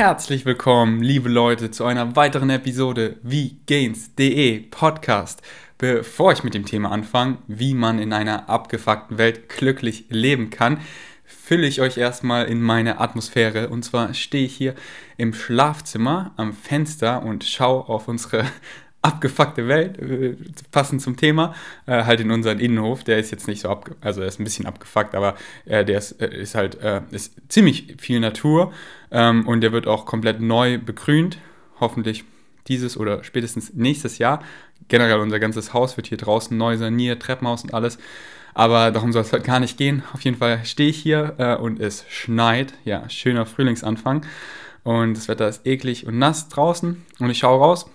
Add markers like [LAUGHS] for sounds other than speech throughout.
herzlich willkommen, liebe Leute, zu einer weiteren Episode wie Gains.de Podcast. Bevor ich mit dem Thema anfange, wie man in einer abgefuckten Welt glücklich leben kann, fülle ich euch erstmal in meine Atmosphäre. Und zwar stehe ich hier im Schlafzimmer am Fenster und schaue auf unsere abgefuckte Welt, äh, passend zum Thema, äh, halt in unseren Innenhof. Der ist jetzt nicht so abge also er ist ein bisschen abgefuckt, aber äh, der ist, äh, ist halt äh, ist ziemlich viel Natur ähm, und der wird auch komplett neu begrünt. Hoffentlich dieses oder spätestens nächstes Jahr. Generell unser ganzes Haus wird hier draußen neu saniert, Treppenhaus und alles. Aber darum soll es halt gar nicht gehen. Auf jeden Fall stehe ich hier äh, und es schneit. Ja, schöner Frühlingsanfang. Und das Wetter ist eklig und nass draußen. Und ich schaue raus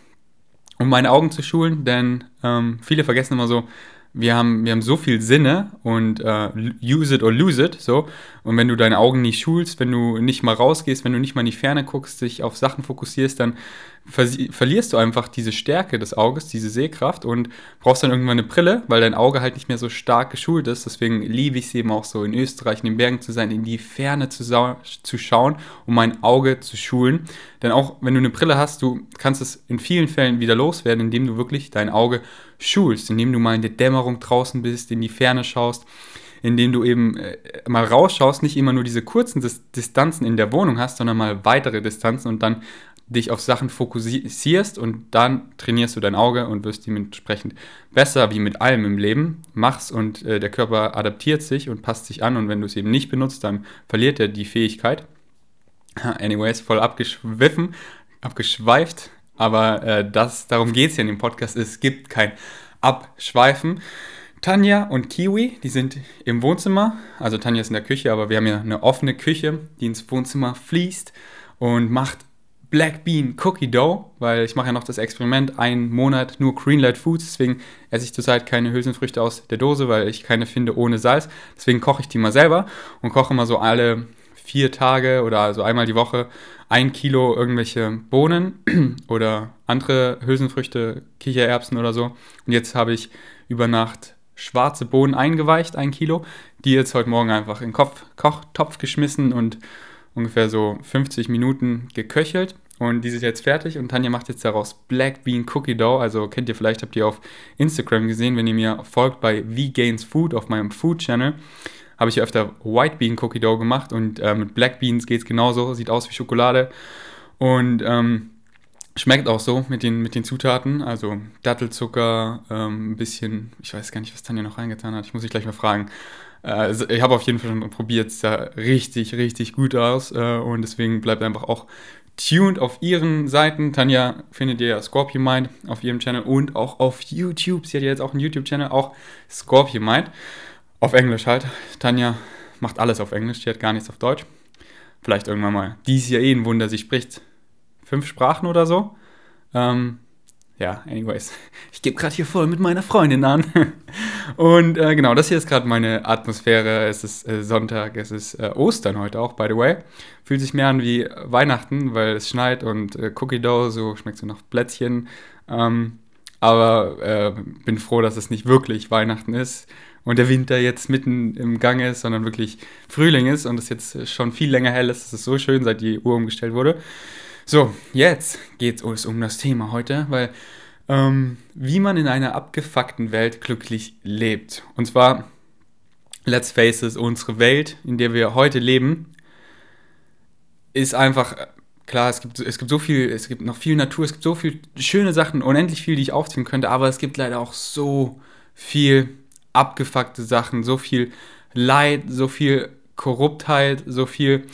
um meine Augen zu schulen, denn ähm, viele vergessen immer so, wir haben, wir haben so viel Sinne und äh, use it or lose it, so. Und wenn du deine Augen nicht schulst, wenn du nicht mal rausgehst, wenn du nicht mal in die Ferne guckst, dich auf Sachen fokussierst, dann verlierst du einfach diese Stärke des Auges, diese Sehkraft und brauchst dann irgendwann eine Brille, weil dein Auge halt nicht mehr so stark geschult ist. Deswegen liebe ich es eben auch so, in Österreich in den Bergen zu sein, in die Ferne zu, zu schauen, um mein Auge zu schulen. Denn auch wenn du eine Brille hast, du kannst es in vielen Fällen wieder loswerden, indem du wirklich dein Auge schulst, indem du mal in der Dämmerung draußen bist, in die Ferne schaust indem du eben äh, mal rausschaust, nicht immer nur diese kurzen Dis Distanzen in der Wohnung hast, sondern mal weitere Distanzen und dann dich auf Sachen fokussierst und dann trainierst du dein Auge und wirst dementsprechend besser, wie mit allem im Leben, machst und äh, der Körper adaptiert sich und passt sich an und wenn du es eben nicht benutzt, dann verliert er die Fähigkeit. Anyways, voll abgeschwiffen, abgeschweift, aber äh, das, darum geht es ja in dem Podcast, es gibt kein Abschweifen. Tanja und Kiwi, die sind im Wohnzimmer, also Tanja ist in der Küche, aber wir haben ja eine offene Küche, die ins Wohnzimmer fließt und macht Black Bean Cookie Dough, weil ich mache ja noch das Experiment, einen Monat nur Greenlight Foods, deswegen esse ich zurzeit keine Hülsenfrüchte aus der Dose, weil ich keine finde ohne Salz. Deswegen koche ich die mal selber und koche mal so alle vier Tage oder also einmal die Woche ein Kilo irgendwelche Bohnen [CLEARS THROAT] oder andere Hülsenfrüchte, Kichererbsen oder so. Und jetzt habe ich über Nacht schwarze Bohnen eingeweicht, ein Kilo, die jetzt heute Morgen einfach in den Kopf, Kochtopf geschmissen und ungefähr so 50 Minuten geköchelt. Und die ist jetzt fertig und Tanja macht jetzt daraus Black Bean Cookie Dough. Also kennt ihr vielleicht, habt ihr auf Instagram gesehen, wenn ihr mir folgt bei V-Gains Food auf meinem Food Channel, habe ich öfter White Bean Cookie Dough gemacht und äh, mit Black Beans geht es genauso, sieht aus wie Schokolade und ähm, schmeckt auch so mit den, mit den Zutaten. Also Dattelzucker, ähm, ein bisschen, ich weiß gar nicht, was Tanja noch reingetan hat, ich muss dich gleich mal fragen. Also ich habe auf jeden Fall schon probiert, es sah richtig, richtig gut aus äh, und deswegen bleibt einfach auch tuned auf ihren Seiten. Tanja findet ihr ja Scorpion Mind auf ihrem Channel und auch auf YouTube. Sie hat ja jetzt auch einen YouTube-Channel, auch Scorpion Mind. Auf Englisch halt. Tanja macht alles auf Englisch, die hat gar nichts auf Deutsch. Vielleicht irgendwann mal. Die ist ja eh ein Wunder, sie spricht fünf Sprachen oder so. Ähm, ja, anyways. Ich gebe gerade hier voll mit meiner Freundin an. Und äh, genau, das hier ist gerade meine Atmosphäre. Es ist äh, Sonntag, es ist äh, Ostern heute auch, by the way. Fühlt sich mehr an wie Weihnachten, weil es schneit und äh, Cookie Dough, so schmeckt so nach Plätzchen. Ähm, aber äh, bin froh, dass es nicht wirklich Weihnachten ist und der Winter jetzt mitten im Gang ist, sondern wirklich Frühling ist und es jetzt schon viel länger hell ist. Es ist so schön, seit die Uhr umgestellt wurde. So, jetzt geht es um das Thema heute, weil ähm, wie man in einer abgefuckten Welt glücklich lebt. Und zwar, let's face it, unsere Welt, in der wir heute leben, ist einfach, klar, es gibt, es gibt so viel, es gibt noch viel Natur, es gibt so viele schöne Sachen, unendlich viel, die ich aufziehen könnte, aber es gibt leider auch so viel abgefuckte Sachen, so viel Leid, so viel Korruptheit, so viel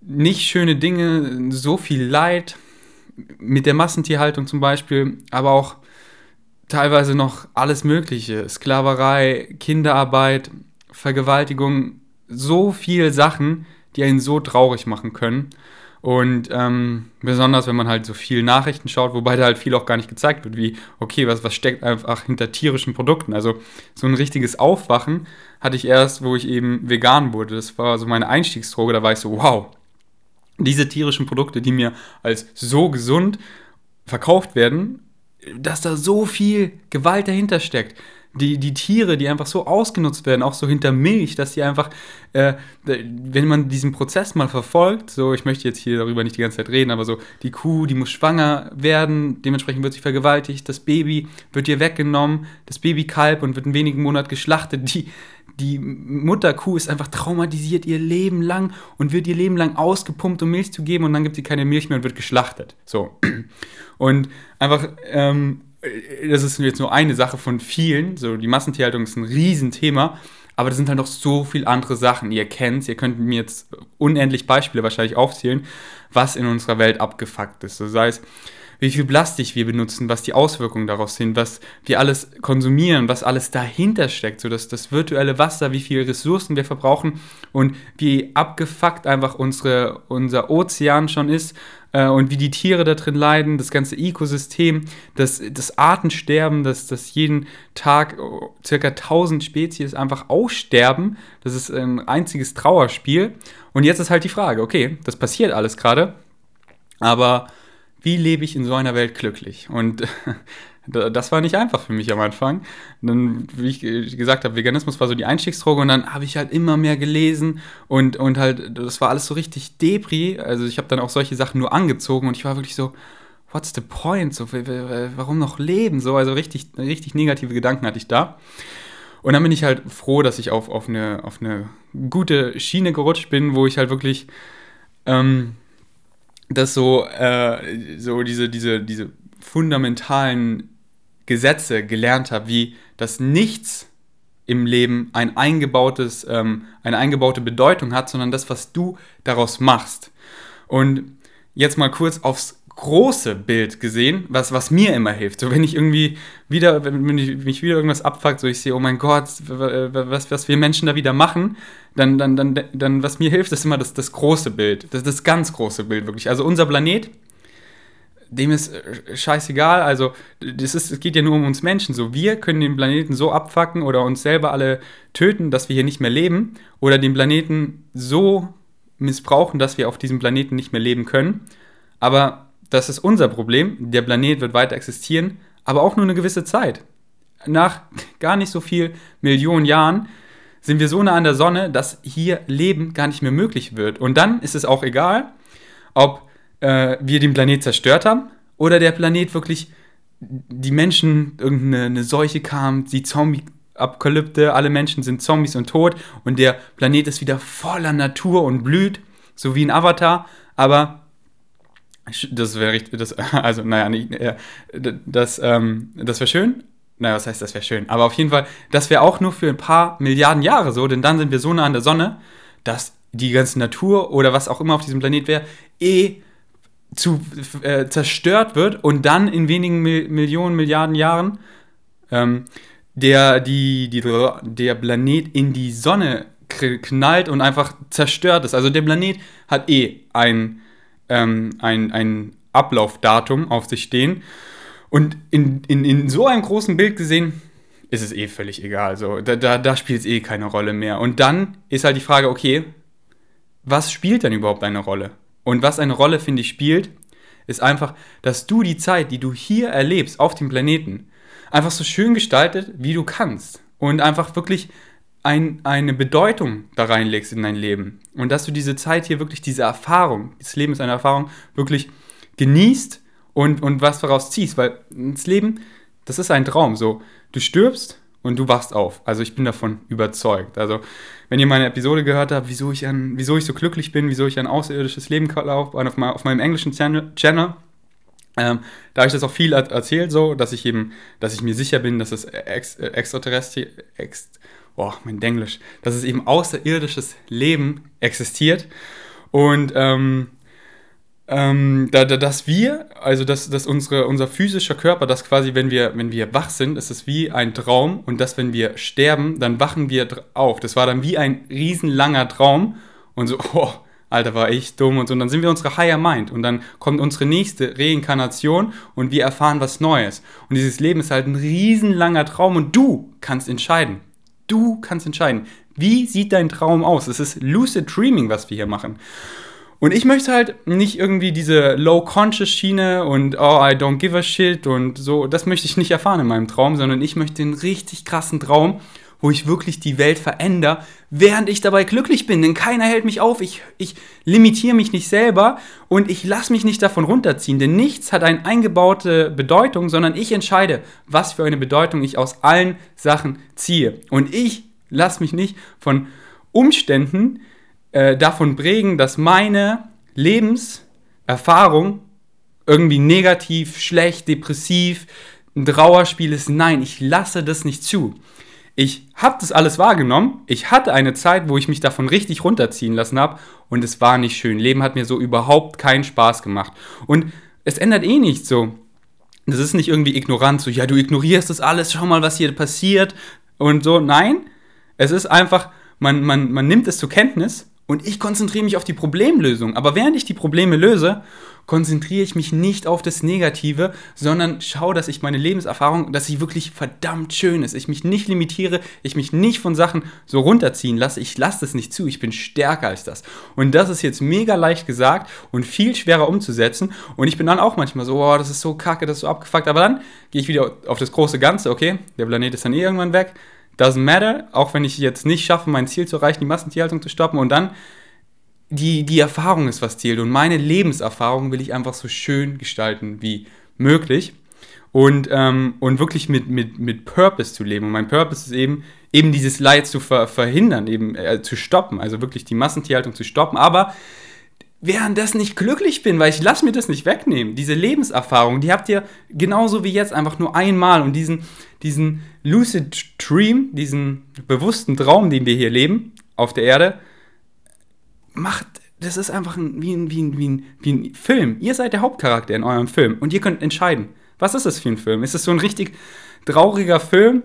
nicht schöne Dinge, so viel Leid mit der Massentierhaltung zum Beispiel, aber auch teilweise noch alles Mögliche. Sklaverei, Kinderarbeit, Vergewaltigung, so viele Sachen, die einen so traurig machen können. Und ähm, besonders, wenn man halt so viel Nachrichten schaut, wobei da halt viel auch gar nicht gezeigt wird, wie, okay, was, was steckt einfach hinter tierischen Produkten. Also so ein richtiges Aufwachen hatte ich erst, wo ich eben vegan wurde. Das war so meine Einstiegsdroge, da war ich so, wow, diese tierischen Produkte, die mir als so gesund verkauft werden, dass da so viel Gewalt dahinter steckt. die, die Tiere, die einfach so ausgenutzt werden, auch so hinter Milch, dass die einfach, äh, wenn man diesen Prozess mal verfolgt, so, ich möchte jetzt hier darüber nicht die ganze Zeit reden, aber so, die Kuh, die muss schwanger werden, dementsprechend wird sie vergewaltigt, das Baby wird ihr weggenommen, das Babykalb und wird in wenigen Monaten geschlachtet, die, die Mutterkuh ist einfach traumatisiert ihr Leben lang und wird ihr Leben lang ausgepumpt, um Milch zu geben und dann gibt sie keine Milch mehr und wird geschlachtet. So. [CLEARS THROAT] Und einfach, ähm, das ist jetzt nur eine Sache von vielen. So, die Massentierhaltung ist ein Riesenthema, aber das sind halt noch so viele andere Sachen. Ihr kennt ihr könnt mir jetzt unendlich Beispiele wahrscheinlich aufzählen, was in unserer Welt abgefuckt ist. So sei es wie viel Plastik wir benutzen, was die Auswirkungen daraus sind, was wir alles konsumieren, was alles dahinter steckt, so dass das virtuelle Wasser, wie viele Ressourcen wir verbrauchen und wie abgefuckt einfach unsere, unser Ozean schon ist äh, und wie die Tiere da drin leiden, das ganze Ökosystem, das, das Artensterben, dass das jeden Tag oh, circa 1000 Spezies einfach aussterben, das ist ein einziges Trauerspiel. Und jetzt ist halt die Frage, okay, das passiert alles gerade, aber wie lebe ich in so einer Welt glücklich? Und [LAUGHS] das war nicht einfach für mich am Anfang. Dann, wie ich gesagt habe, Veganismus war so die Einstiegsdroge und dann habe ich halt immer mehr gelesen und, und halt, das war alles so richtig Depri. Also ich habe dann auch solche Sachen nur angezogen und ich war wirklich so, what's the point? So, warum noch leben? So, also richtig, richtig negative Gedanken hatte ich da. Und dann bin ich halt froh, dass ich auf, auf, eine, auf eine gute Schiene gerutscht bin, wo ich halt wirklich ähm, dass so, äh, so diese, diese, diese fundamentalen Gesetze gelernt habe, wie dass nichts im Leben ein eingebautes, ähm, eine eingebaute Bedeutung hat, sondern das, was du daraus machst. Und jetzt mal kurz aufs große Bild gesehen, was, was mir immer hilft. So, wenn ich irgendwie wieder, wenn ich mich wieder irgendwas abfuckt, so ich sehe, oh mein Gott, was, was wir Menschen da wieder machen, dann, dann, dann, dann, was mir hilft, ist immer das, das große Bild. Das, das ganz große Bild, wirklich. Also unser Planet, dem ist äh, scheißegal. Also, das ist, es geht ja nur um uns Menschen. So, wir können den Planeten so abfacken oder uns selber alle töten, dass wir hier nicht mehr leben, oder den Planeten so missbrauchen, dass wir auf diesem Planeten nicht mehr leben können. Aber das ist unser Problem. Der Planet wird weiter existieren, aber auch nur eine gewisse Zeit. Nach gar nicht so viel Millionen Jahren sind wir so nah an der Sonne, dass hier Leben gar nicht mehr möglich wird. Und dann ist es auch egal, ob äh, wir den Planet zerstört haben oder der Planet wirklich die Menschen, irgendeine Seuche kam, die Zombie-Apokalypte, alle Menschen sind Zombies und tot und der Planet ist wieder voller Natur und blüht, so wie ein Avatar, aber das wäre richtig, das, [LAUGHS] also naja, nicht, das, ähm, das wäre schön. Naja, was heißt, das wäre schön? Aber auf jeden Fall, das wäre auch nur für ein paar Milliarden Jahre so, denn dann sind wir so nah an der Sonne, dass die ganze Natur oder was auch immer auf diesem Planet wäre, eh zu, äh, zerstört wird und dann in wenigen Mil Millionen, Milliarden Jahren ähm, der, die, die, der Planet in die Sonne knallt und einfach zerstört ist. Also der Planet hat eh ein ähm, ein, ein Ablaufdatum auf sich stehen. Und in, in, in so einem großen Bild gesehen, ist es eh völlig egal. So, da, da, da spielt es eh keine Rolle mehr. Und dann ist halt die Frage, okay, was spielt denn überhaupt eine Rolle? Und was eine Rolle, finde ich, spielt, ist einfach, dass du die Zeit, die du hier erlebst auf dem Planeten, einfach so schön gestaltet, wie du kannst. Und einfach wirklich ein, eine Bedeutung da reinlegst in dein Leben. Und dass du diese Zeit hier wirklich, diese Erfahrung, das Leben ist eine Erfahrung, wirklich genießt und, und was daraus ziehst, weil das Leben, das ist ein Traum, so, du stirbst und du wachst auf, also ich bin davon überzeugt, also wenn ihr meine Episode gehört habt, wieso ich, an, wieso ich so glücklich bin, wieso ich ein außerirdisches Leben laufe, auf, auf meinem englischen Channel, ähm, da habe ich das auch viel erzählt, so, dass ich eben, dass ich mir sicher bin, dass es ex, extraterrestrisch, ex, boah, mein Denglisch, dass es eben außerirdisches Leben existiert und ähm, ähm, da, da, dass wir, also dass, dass unsere, unser physischer Körper, dass quasi, wenn wir, wenn wir wach sind, ist es wie ein Traum und dass, wenn wir sterben, dann wachen wir auf. Das war dann wie ein riesenlanger Traum und so, [LAUGHS] oh, Alter, war ich dumm und so. Und dann sind wir unsere Higher Mind und dann kommt unsere nächste Reinkarnation und wir erfahren was Neues. Und dieses Leben ist halt ein riesenlanger Traum und du kannst entscheiden. Du kannst entscheiden, wie sieht dein Traum aus? Es ist Lucid Dreaming, was wir hier machen. Und ich möchte halt nicht irgendwie diese Low-Conscious-Schiene und oh, I don't give a shit und so, das möchte ich nicht erfahren in meinem Traum, sondern ich möchte einen richtig krassen Traum, wo ich wirklich die Welt verändere, während ich dabei glücklich bin. Denn keiner hält mich auf, ich, ich limitiere mich nicht selber und ich lasse mich nicht davon runterziehen. Denn nichts hat eine eingebaute Bedeutung, sondern ich entscheide, was für eine Bedeutung ich aus allen Sachen ziehe. Und ich lasse mich nicht von Umständen äh, davon prägen, dass meine Lebenserfahrung irgendwie negativ, schlecht, depressiv, ein Trauerspiel ist. Nein, ich lasse das nicht zu ich habe das alles wahrgenommen. Ich hatte eine Zeit, wo ich mich davon richtig runterziehen lassen habe und es war nicht schön. Leben hat mir so überhaupt keinen Spaß gemacht. Und es ändert eh nichts so. Das ist nicht irgendwie ignorant, so, ja, du ignorierst das alles, schau mal, was hier passiert und so. Nein, es ist einfach, man, man, man nimmt es zur Kenntnis und ich konzentriere mich auf die Problemlösung. Aber während ich die Probleme löse, konzentriere ich mich nicht auf das Negative, sondern schaue, dass ich meine Lebenserfahrung, dass sie wirklich verdammt schön ist. Ich mich nicht limitiere, ich mich nicht von Sachen so runterziehen lasse. Ich lasse das nicht zu. Ich bin stärker als das. Und das ist jetzt mega leicht gesagt und viel schwerer umzusetzen. Und ich bin dann auch manchmal so, oh, das ist so kacke, das ist so abgefuckt. Aber dann gehe ich wieder auf das große Ganze. Okay, der Planet ist dann eh irgendwann weg. Doesn't matter, auch wenn ich jetzt nicht schaffe, mein Ziel zu erreichen, die Massentierhaltung zu stoppen. Und dann die, die Erfahrung ist, was zählt. Und meine Lebenserfahrung will ich einfach so schön gestalten wie möglich. Und, ähm, und wirklich mit, mit, mit Purpose zu leben. Und mein Purpose ist eben, eben dieses Leid zu ver verhindern, eben äh, zu stoppen, also wirklich die Massentierhaltung zu stoppen. Aber währenddessen ich glücklich bin, weil ich lasse mir das nicht wegnehmen. Diese Lebenserfahrung, die habt ihr genauso wie jetzt einfach nur einmal. Und diesen, diesen Lucid Dream, diesen bewussten Traum, den wir hier leben auf der Erde, macht, das ist einfach ein, wie, ein, wie, ein, wie, ein, wie ein Film. Ihr seid der Hauptcharakter in eurem Film und ihr könnt entscheiden, was ist das für ein Film? Ist es so ein richtig trauriger Film,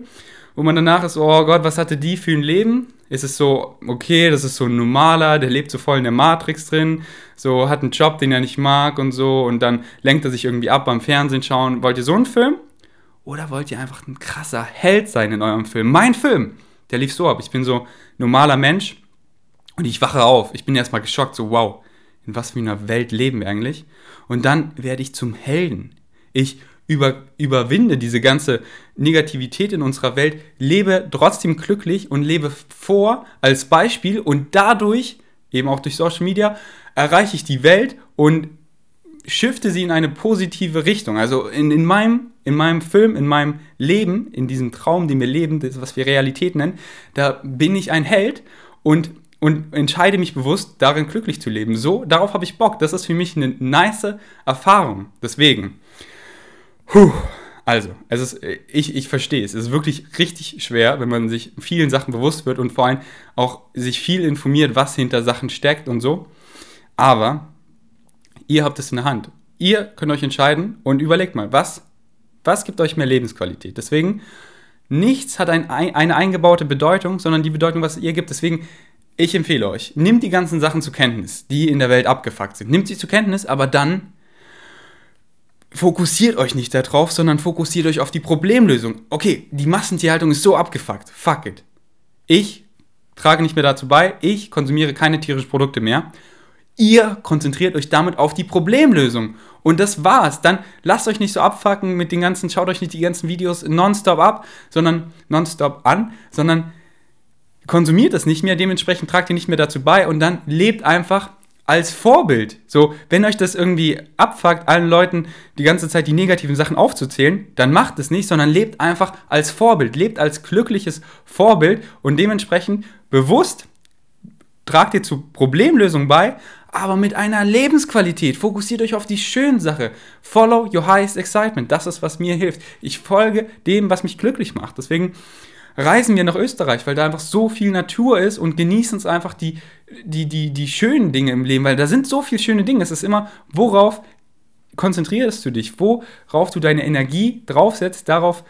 wo man danach ist, oh Gott, was hatte die für ein Leben? Ist es so, okay, das ist so ein normaler, der lebt so voll in der Matrix drin, so hat einen Job, den er nicht mag und so und dann lenkt er sich irgendwie ab beim Fernsehen schauen. Wollt ihr so einen Film? Oder wollt ihr einfach ein krasser Held sein in eurem Film? Mein Film, der lief so ab. Ich bin so normaler Mensch, und ich wache auf. Ich bin erstmal geschockt, so wow, in was für einer Welt leben wir eigentlich? Und dann werde ich zum Helden. Ich über, überwinde diese ganze Negativität in unserer Welt, lebe trotzdem glücklich und lebe vor als Beispiel und dadurch, eben auch durch Social Media, erreiche ich die Welt und shifte sie in eine positive Richtung. Also in, in, meinem, in meinem Film, in meinem Leben, in diesem Traum, den wir leben, das, was wir Realität nennen, da bin ich ein Held und und entscheide mich bewusst, darin glücklich zu leben. So, darauf habe ich Bock. Das ist für mich eine nice Erfahrung. Deswegen. Puh. Also, es ist, ich, ich verstehe es. Es ist wirklich richtig schwer, wenn man sich vielen Sachen bewusst wird und vor allem auch sich viel informiert, was hinter Sachen steckt und so. Aber ihr habt es in der Hand. Ihr könnt euch entscheiden und überlegt mal, was, was gibt euch mehr Lebensqualität? Deswegen, nichts hat ein, eine eingebaute Bedeutung, sondern die Bedeutung, was ihr gibt. Deswegen ich empfehle euch, nehmt die ganzen Sachen zur Kenntnis, die in der Welt abgefuckt sind. Nehmt sie zur Kenntnis, aber dann fokussiert euch nicht darauf, sondern fokussiert euch auf die Problemlösung. Okay, die Massentierhaltung ist so abgefuckt. Fuck it. Ich trage nicht mehr dazu bei, ich konsumiere keine tierischen Produkte mehr. Ihr konzentriert euch damit auf die Problemlösung. Und das war's. Dann lasst euch nicht so abfucken mit den ganzen, schaut euch nicht die ganzen Videos nonstop ab, sondern nonstop an, sondern konsumiert das nicht mehr, dementsprechend tragt ihr nicht mehr dazu bei und dann lebt einfach als Vorbild. So, wenn euch das irgendwie abfuckt, allen Leuten die ganze Zeit die negativen Sachen aufzuzählen, dann macht es nicht, sondern lebt einfach als Vorbild, lebt als glückliches Vorbild und dementsprechend bewusst tragt ihr zu Problemlösungen bei, aber mit einer Lebensqualität. Fokussiert euch auf die schönen Sache. Follow your highest excitement. Das ist, was mir hilft. Ich folge dem, was mich glücklich macht. Deswegen reisen wir nach Österreich, weil da einfach so viel Natur ist und genießen es einfach die, die, die, die schönen Dinge im Leben, weil da sind so viele schöne Dinge. Es ist immer, worauf konzentrierst du dich, worauf du deine Energie draufsetzt, darauf,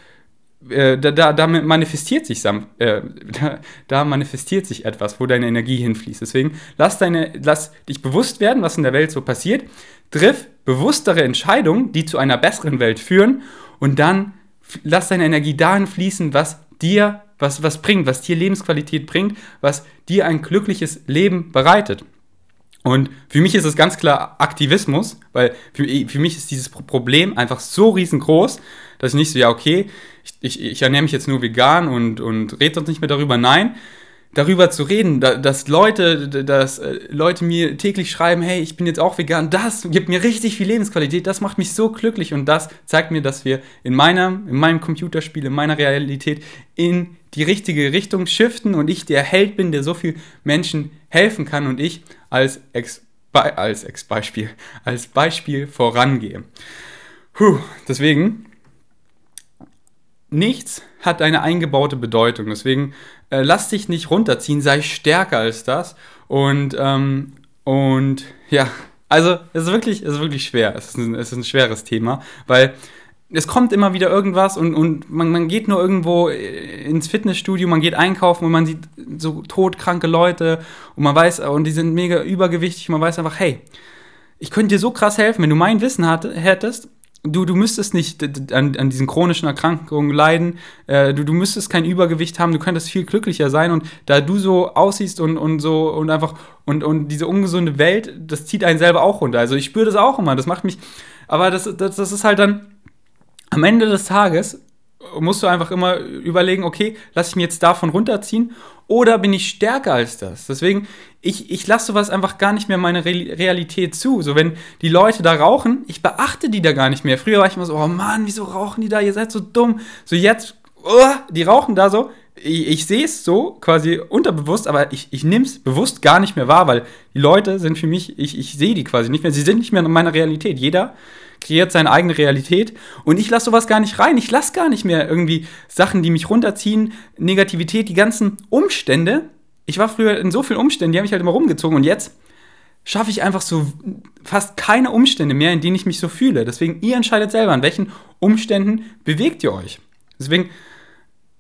äh, da, da, da, manifestiert sich äh, [LAUGHS] da, da, manifestiert sich etwas, wo deine Energie hinfließt. Deswegen lass, deine, lass dich bewusst werden, was in der Welt so passiert. Triff bewusstere Entscheidungen, die zu einer besseren Welt führen und dann lass deine Energie dahin fließen, was dir was, was bringt, was dir Lebensqualität bringt, was dir ein glückliches Leben bereitet. Und für mich ist es ganz klar Aktivismus, weil für, für mich ist dieses Problem einfach so riesengroß, dass ich nicht so, ja, okay, ich, ich, ich ernähre mich jetzt nur vegan und, und rede sonst nicht mehr darüber. Nein, darüber zu reden, dass Leute, dass äh, Leute mir täglich schreiben, hey, ich bin jetzt auch vegan, das gibt mir richtig viel Lebensqualität, das macht mich so glücklich und das zeigt mir, dass wir in meinem, in meinem Computerspiel, in meiner Realität in die richtige Richtung shiften und ich der Held bin, der so viel Menschen helfen kann und ich als Ex als Ex-Beispiel, als Beispiel vorangehe. Puh, deswegen, nichts hat eine eingebaute Bedeutung. Deswegen äh, lass dich nicht runterziehen, sei stärker als das. Und, ähm, und ja, also es ist wirklich, es ist wirklich schwer. Es ist, ein, es ist ein schweres Thema, weil es kommt immer wieder irgendwas und, und man, man geht nur irgendwo äh, ins Fitnessstudio, man geht einkaufen und man sieht so todkranke Leute und man weiß, und die sind mega übergewichtig, man weiß einfach, hey, ich könnte dir so krass helfen, wenn du mein Wissen hat, hättest, du, du müsstest nicht an, an diesen chronischen Erkrankungen leiden, äh, du, du müsstest kein Übergewicht haben, du könntest viel glücklicher sein. Und da du so aussiehst und, und so und einfach und, und diese ungesunde Welt, das zieht einen selber auch runter. Also ich spüre das auch immer, das macht mich, aber das, das, das ist halt dann am Ende des Tages musst du einfach immer überlegen, okay, lass ich mir jetzt davon runterziehen oder bin ich stärker als das? Deswegen, ich, ich lasse sowas einfach gar nicht mehr meine Re Realität zu. So, wenn die Leute da rauchen, ich beachte die da gar nicht mehr. Früher war ich immer so, oh Mann, wieso rauchen die da? Ihr seid so dumm. So, jetzt, oh, die rauchen da so. Ich, ich sehe es so quasi unterbewusst, aber ich, ich nehme es bewusst gar nicht mehr wahr, weil die Leute sind für mich, ich, ich sehe die quasi nicht mehr. Sie sind nicht mehr in meiner Realität. Jeder kreiert seine eigene Realität und ich lasse sowas gar nicht rein. Ich lasse gar nicht mehr irgendwie Sachen, die mich runterziehen, Negativität, die ganzen Umstände. Ich war früher in so vielen Umständen, die haben mich halt immer rumgezogen und jetzt schaffe ich einfach so fast keine Umstände mehr, in denen ich mich so fühle. Deswegen, ihr entscheidet selber, an welchen Umständen bewegt ihr euch. Deswegen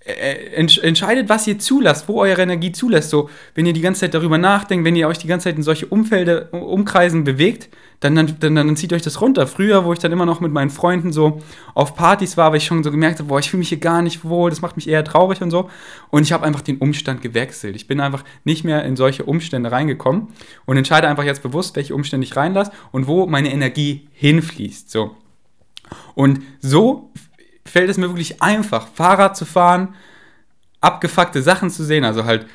entscheidet, was ihr zulasst, wo eure Energie zulässt. So, wenn ihr die ganze Zeit darüber nachdenkt, wenn ihr euch die ganze Zeit in solche Umfelde, Umkreisen bewegt, dann, dann, dann, dann zieht euch das runter. Früher, wo ich dann immer noch mit meinen Freunden so auf Partys war, weil ich schon so gemerkt habe, boah, ich fühle mich hier gar nicht wohl, das macht mich eher traurig und so. Und ich habe einfach den Umstand gewechselt. Ich bin einfach nicht mehr in solche Umstände reingekommen und entscheide einfach jetzt bewusst, welche Umstände ich reinlasse und wo meine Energie hinfließt. So. Und so fällt es mir wirklich einfach, Fahrrad zu fahren, abgefuckte Sachen zu sehen, also halt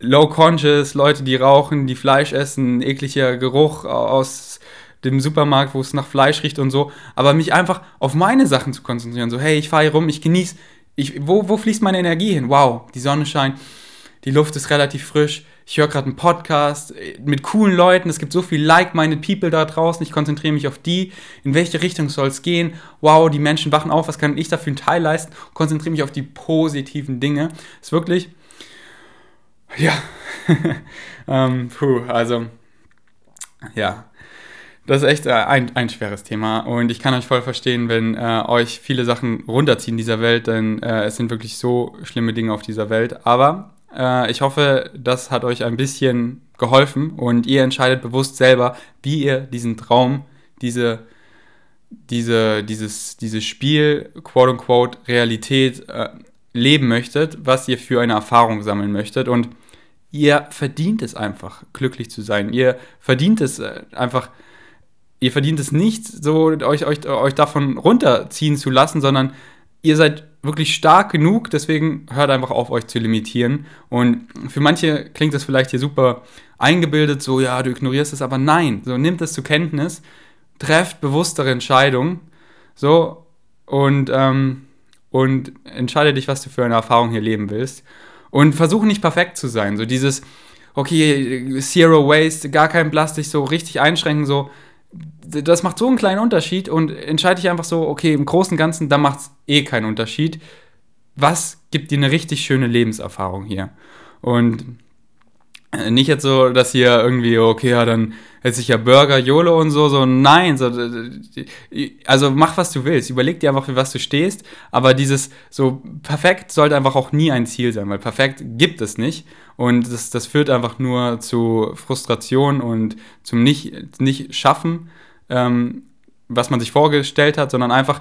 low conscious, Leute, die rauchen, die Fleisch essen, ekliger Geruch aus dem Supermarkt, wo es nach Fleisch riecht und so, aber mich einfach auf meine Sachen zu konzentrieren, so hey, ich fahre hier rum, ich genieße, ich, wo, wo fließt meine Energie hin? Wow, die Sonne scheint, die Luft ist relativ frisch, ich höre gerade einen Podcast äh, mit coolen Leuten, es gibt so viel like-minded People da draußen, ich konzentriere mich auf die, in welche Richtung soll es gehen, wow, die Menschen wachen auf, was kann ich dafür einen Teil leisten, konzentriere mich auf die positiven Dinge. Ist wirklich, ja, [LAUGHS] ähm, puh, also, ja, das ist echt äh, ein, ein schweres Thema. Und ich kann euch voll verstehen, wenn äh, euch viele Sachen runterziehen in dieser Welt, denn äh, es sind wirklich so schlimme Dinge auf dieser Welt. Aber ich hoffe, das hat euch ein bisschen geholfen und ihr entscheidet bewusst selber, wie ihr diesen Traum, diese, diese, dieses, dieses Spiel, quote unquote, Realität äh, leben möchtet, was ihr für eine Erfahrung sammeln möchtet. Und ihr verdient es einfach, glücklich zu sein. Ihr verdient es äh, einfach, ihr verdient es nicht, so euch, euch, euch davon runterziehen zu lassen, sondern ihr seid wirklich stark genug, deswegen hört einfach auf, euch zu limitieren. Und für manche klingt das vielleicht hier super eingebildet, so, ja, du ignorierst es, aber nein, so, nimmt es zur Kenntnis, trefft bewusstere Entscheidungen, so, und, ähm, und entscheide dich, was du für eine Erfahrung hier leben willst. Und versuche nicht perfekt zu sein, so dieses, okay, Zero Waste, gar kein Plastik, so richtig einschränken, so, das macht so einen kleinen Unterschied und entscheide ich einfach so, okay, im Großen und Ganzen, da macht es eh keinen Unterschied. Was gibt dir eine richtig schöne Lebenserfahrung hier? Und nicht jetzt so, dass hier irgendwie, okay, ja, dann hätte sich ja Burger, Jolo und so, so, nein, so, also mach, was du willst, überleg dir einfach, für was du stehst, aber dieses, so, perfekt sollte einfach auch nie ein Ziel sein, weil perfekt gibt es nicht. Und das, das führt einfach nur zu Frustration und zum nicht, nicht ähm, was man sich vorgestellt hat, sondern einfach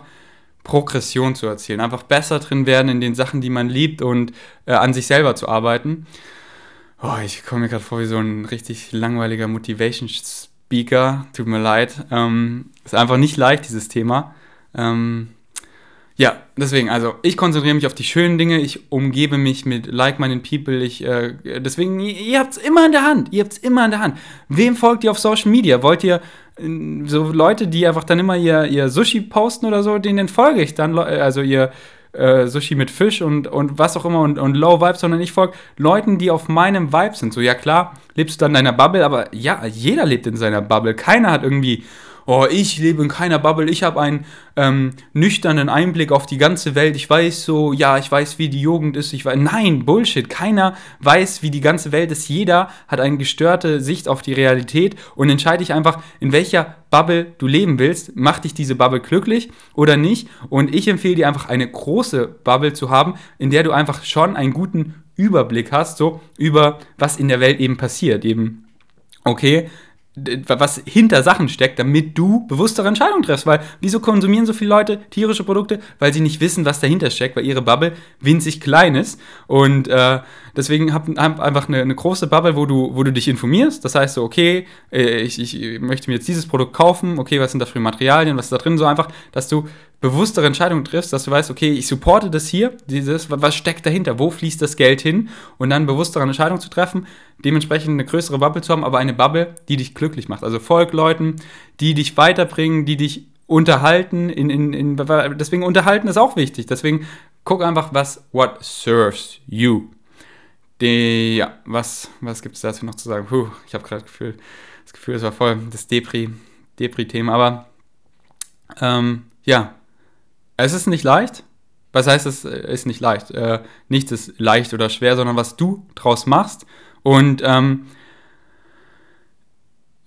Progression zu erzielen, einfach besser drin werden in den Sachen, die man liebt und äh, an sich selber zu arbeiten. Oh, ich komme mir gerade vor wie so ein richtig langweiliger Motivation Speaker. Tut mir leid. Ähm, ist einfach nicht leicht, dieses Thema. Ähm, ja, deswegen, also ich konzentriere mich auf die schönen Dinge, ich umgebe mich mit like-minded people, ich, äh, deswegen, ihr, ihr habt es immer in der Hand, ihr habt es immer in der Hand. Wem folgt ihr auf Social Media? Wollt ihr äh, so Leute, die einfach dann immer ihr, ihr Sushi posten oder so, denen folge ich dann, also ihr äh, Sushi mit Fisch und, und was auch immer und, und Low Vibes, sondern ich folge Leuten, die auf meinem Vibe sind. So, ja klar, lebst du dann in deiner Bubble, aber ja, jeder lebt in seiner Bubble. Keiner hat irgendwie oh, ich lebe in keiner Bubble, ich habe einen ähm, nüchternen Einblick auf die ganze Welt, ich weiß so, ja, ich weiß, wie die Jugend ist, ich weiß, nein, Bullshit, keiner weiß, wie die ganze Welt ist, jeder hat eine gestörte Sicht auf die Realität. Und entscheide dich einfach, in welcher Bubble du leben willst, macht dich diese Bubble glücklich oder nicht? Und ich empfehle dir einfach eine große Bubble zu haben, in der du einfach schon einen guten Überblick hast, so über was in der Welt eben passiert, eben okay, was hinter Sachen steckt, damit du bewusstere Entscheidungen triffst. Weil wieso konsumieren so viele Leute tierische Produkte? Weil sie nicht wissen, was dahinter steckt, weil ihre Bubble winzig klein ist. Und äh, deswegen hab, hab einfach eine, eine, große Bubble, wo du, wo du dich informierst. Das heißt so, okay, äh, ich, ich möchte mir jetzt dieses Produkt kaufen, okay, was sind da für Materialien, was ist da drin? So einfach, dass du bewusstere Entscheidungen triffst, dass du weißt, okay, ich supporte das hier, dieses, was steckt dahinter, wo fließt das Geld hin und dann bewusstere Entscheidungen zu treffen, dementsprechend eine größere Bubble zu haben, aber eine Bubble, die dich glücklich macht. Also folg Leuten, die dich weiterbringen, die dich unterhalten, in, in, in, deswegen unterhalten ist auch wichtig, deswegen guck einfach, was, what serves you. Die, ja, was, was gibt es dazu noch zu sagen? Puh, ich habe gerade das Gefühl, das Gefühl, es war voll das Depri-Thema, Depri aber ähm, ja, es ist nicht leicht. Was heißt, es ist nicht leicht? Äh, nichts ist leicht oder schwer, sondern was du draus machst. Und ähm,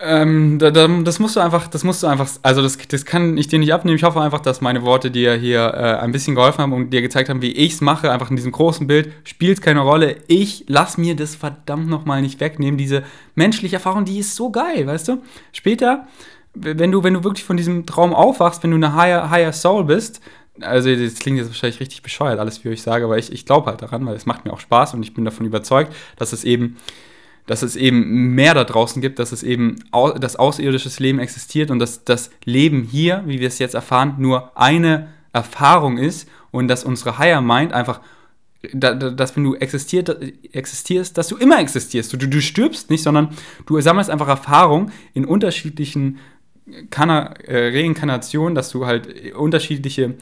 ähm, da, da, das musst du einfach, das musst du einfach, also das, das kann ich dir nicht abnehmen. Ich hoffe einfach, dass meine Worte dir hier äh, ein bisschen geholfen haben und dir gezeigt haben, wie ich es mache, einfach in diesem großen Bild. Spielt keine Rolle. Ich lass mir das verdammt nochmal nicht wegnehmen. Diese menschliche Erfahrung, die ist so geil, weißt du? Später, wenn du, wenn du wirklich von diesem Traum aufwachst, wenn du eine higher, higher Soul bist, also das klingt jetzt wahrscheinlich richtig bescheuert, alles, wie ich sage, aber ich, ich glaube halt daran, weil es macht mir auch Spaß und ich bin davon überzeugt, dass es eben, dass es eben mehr da draußen gibt, dass es eben au das außerirdisches Leben existiert und dass das Leben hier, wie wir es jetzt erfahren, nur eine Erfahrung ist und dass unsere Higher Mind einfach dass wenn du existiert, existierst, dass du immer existierst. Du, du stirbst nicht, sondern du sammelst einfach Erfahrung in unterschiedlichen Kana äh, Reinkarnationen, dass du halt unterschiedliche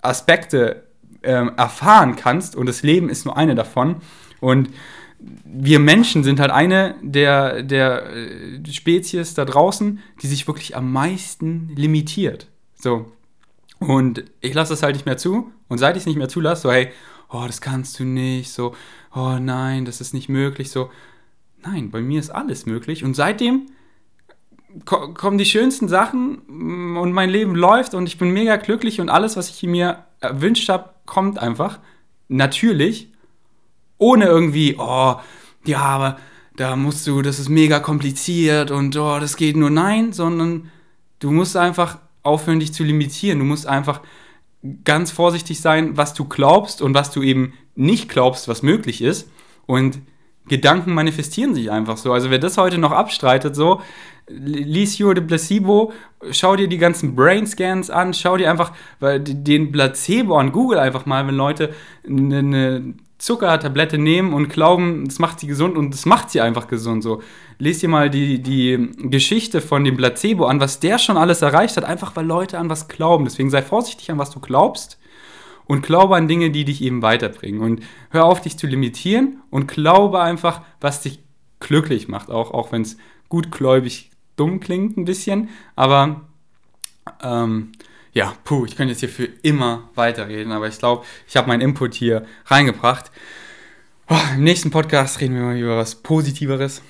Aspekte äh, erfahren kannst und das Leben ist nur eine davon. Und wir Menschen sind halt eine der, der äh, Spezies da draußen, die sich wirklich am meisten limitiert. So. Und ich lasse das halt nicht mehr zu. Und seit ich es nicht mehr zulasse, so, hey, oh, das kannst du nicht, so, oh nein, das ist nicht möglich, so. Nein, bei mir ist alles möglich. Und seitdem kommen die schönsten Sachen mm, und mein Leben läuft und ich bin mega glücklich und alles, was ich mir erwünscht habe, kommt einfach. Natürlich. Ohne irgendwie, oh, ja, aber da musst du, das ist mega kompliziert und oh, das geht nur nein, sondern du musst einfach aufhören, dich zu limitieren. Du musst einfach ganz vorsichtig sein, was du glaubst und was du eben nicht glaubst, was möglich ist. Und Gedanken manifestieren sich einfach so. Also wer das heute noch abstreitet, so, lies Hugh de Placebo, schau dir die ganzen Brain Scans an, schau dir einfach den Placebo an Google einfach mal, wenn Leute eine Zuckertablette nehmen und glauben, es macht sie gesund und es macht sie einfach gesund. So, lest dir mal die, die Geschichte von dem Placebo an, was der schon alles erreicht hat, einfach weil Leute an was glauben. Deswegen sei vorsichtig an was du glaubst und glaube an Dinge, die dich eben weiterbringen. Und hör auf, dich zu limitieren und glaube einfach, was dich glücklich macht, auch, auch wenn es gutgläubig dumm klingt ein bisschen, aber ähm, ja, puh, ich könnte jetzt hier für immer weiterreden, aber ich glaube, ich habe meinen Input hier reingebracht. Oh, Im nächsten Podcast reden wir mal über was Positiveres.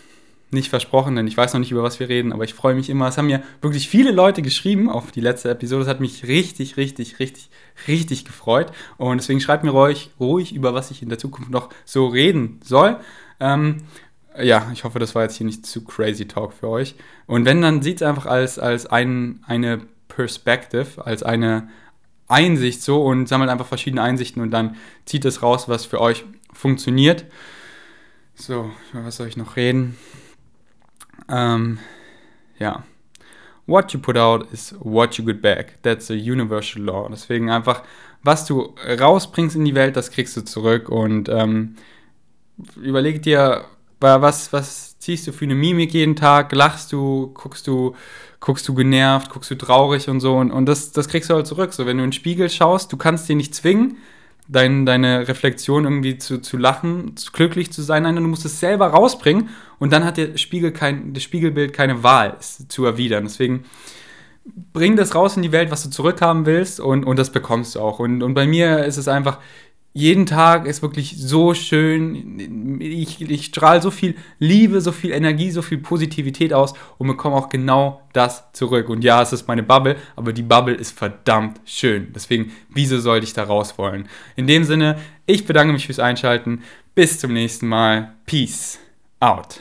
Nicht versprochen, denn ich weiß noch nicht, über was wir reden, aber ich freue mich immer. Es haben mir wirklich viele Leute geschrieben auf die letzte Episode. Es hat mich richtig, richtig, richtig, richtig gefreut. Und deswegen schreibt mir ruhig, ruhig über was ich in der Zukunft noch so reden soll. Ähm, ja, ich hoffe, das war jetzt hier nicht zu crazy Talk für euch. Und wenn, dann sieht es einfach als, als ein, eine Perspective, als eine Einsicht so und sammelt einfach verschiedene Einsichten und dann zieht es raus, was für euch funktioniert. So, was soll ich noch reden? Ähm, ja. What you put out is what you get back. That's a universal law. Deswegen einfach, was du rausbringst in die Welt, das kriegst du zurück. Und ähm, überleg dir, was, was ziehst du für eine Mimik jeden Tag? Lachst du, guckst du, guckst du genervt, guckst du traurig und so. Und, und das, das kriegst du halt zurück. So, wenn du in den Spiegel schaust, du kannst dir nicht zwingen, dein, deine Reflexion irgendwie zu, zu lachen, zu glücklich zu sein. Nein, du musst es selber rausbringen und dann hat der Spiegel kein, das Spiegelbild keine Wahl, es zu erwidern. Deswegen bring das raus in die Welt, was du zurückhaben willst und, und das bekommst du auch. Und, und bei mir ist es einfach, jeden Tag ist wirklich so schön. Ich, ich strahle so viel Liebe, so viel Energie, so viel Positivität aus und bekomme auch genau das zurück. Und ja, es ist meine Bubble, aber die Bubble ist verdammt schön. Deswegen, wieso sollte ich da raus wollen? In dem Sinne, ich bedanke mich fürs Einschalten. Bis zum nächsten Mal. Peace out.